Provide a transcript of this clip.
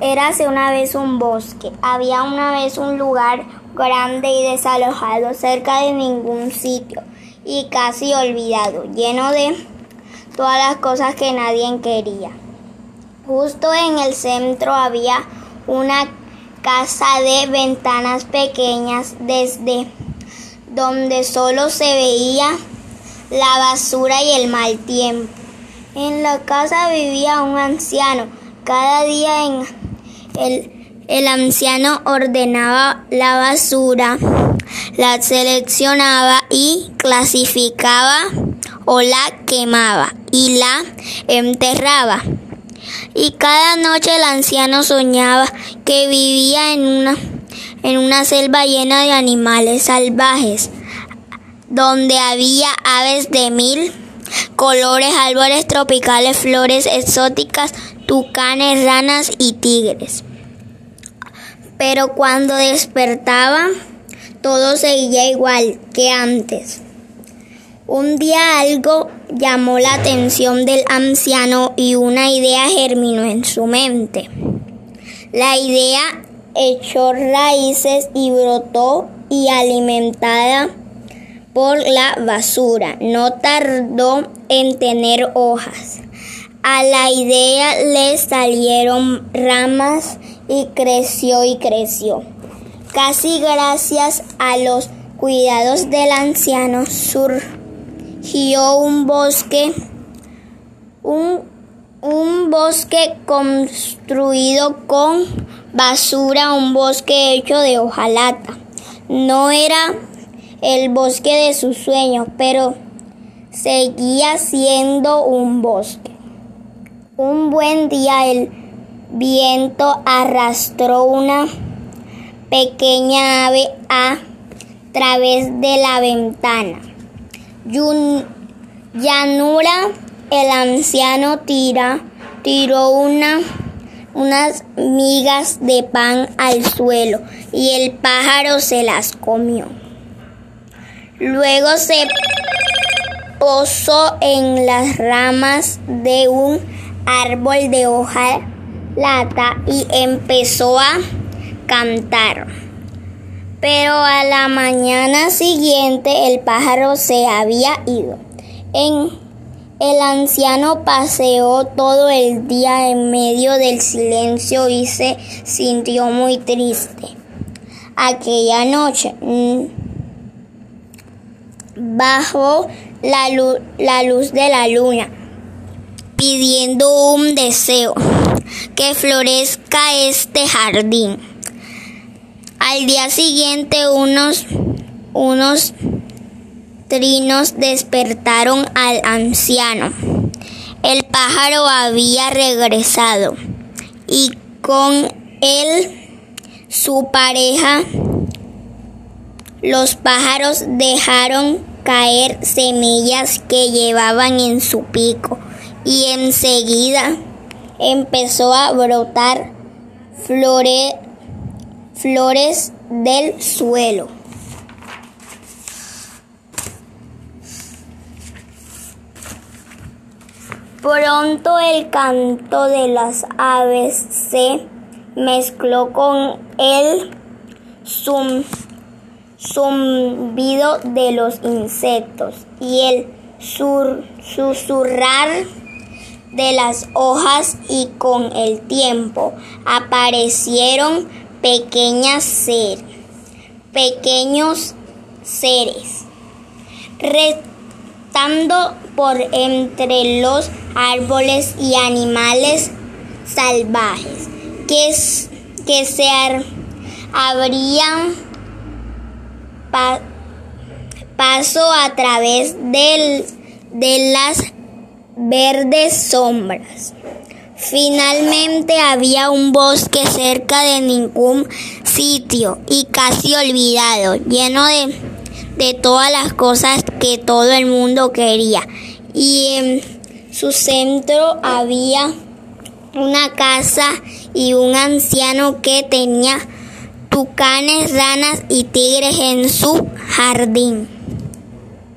Érase una vez un bosque. Había una vez un lugar grande y desalojado cerca de ningún sitio y casi olvidado, lleno de todas las cosas que nadie quería. Justo en el centro había una casa de ventanas pequeñas desde donde solo se veía la basura y el mal tiempo. En la casa vivía un anciano. Cada día en el, el anciano ordenaba la basura, la seleccionaba y clasificaba o la quemaba y la enterraba. Y cada noche el anciano soñaba que vivía en una, en una selva llena de animales salvajes, donde había aves de mil colores, árboles tropicales, flores exóticas, tucanes, ranas y tigres. Pero cuando despertaba, todo seguía igual que antes. Un día algo llamó la atención del anciano y una idea germinó en su mente. La idea echó raíces y brotó y alimentada por la basura. No tardó en tener hojas. A la idea le salieron ramas y creció y creció. Casi gracias a los cuidados del anciano surgió un bosque, un, un bosque construido con basura, un bosque hecho de hojalata. No era el bosque de sus sueños, pero seguía siendo un bosque. Un buen día el viento arrastró una pequeña ave a través de la ventana. Llanura, el anciano tira, tiró una, unas migas de pan al suelo y el pájaro se las comió. Luego se posó en las ramas de un árbol de hoja lata y empezó a cantar. Pero a la mañana siguiente el pájaro se había ido. En el anciano paseó todo el día en medio del silencio y se sintió muy triste. Aquella noche bajo la luz, la luz de la luna, pidiendo un deseo, que florezca este jardín. Al día siguiente unos, unos trinos despertaron al anciano. El pájaro había regresado y con él su pareja. Los pájaros dejaron caer semillas que llevaban en su pico y enseguida empezó a brotar flore, flores del suelo. Pronto el canto de las aves se mezcló con el zum zumbido de los insectos y el sur, susurrar de las hojas y con el tiempo aparecieron pequeñas seres, pequeños seres, retando por entre los árboles y animales salvajes que, que se abrían paso a través de las verdes sombras. Finalmente había un bosque cerca de ningún sitio y casi olvidado, lleno de, de todas las cosas que todo el mundo quería. Y en su centro había una casa y un anciano que tenía tucanes, ranas y tigres en su jardín.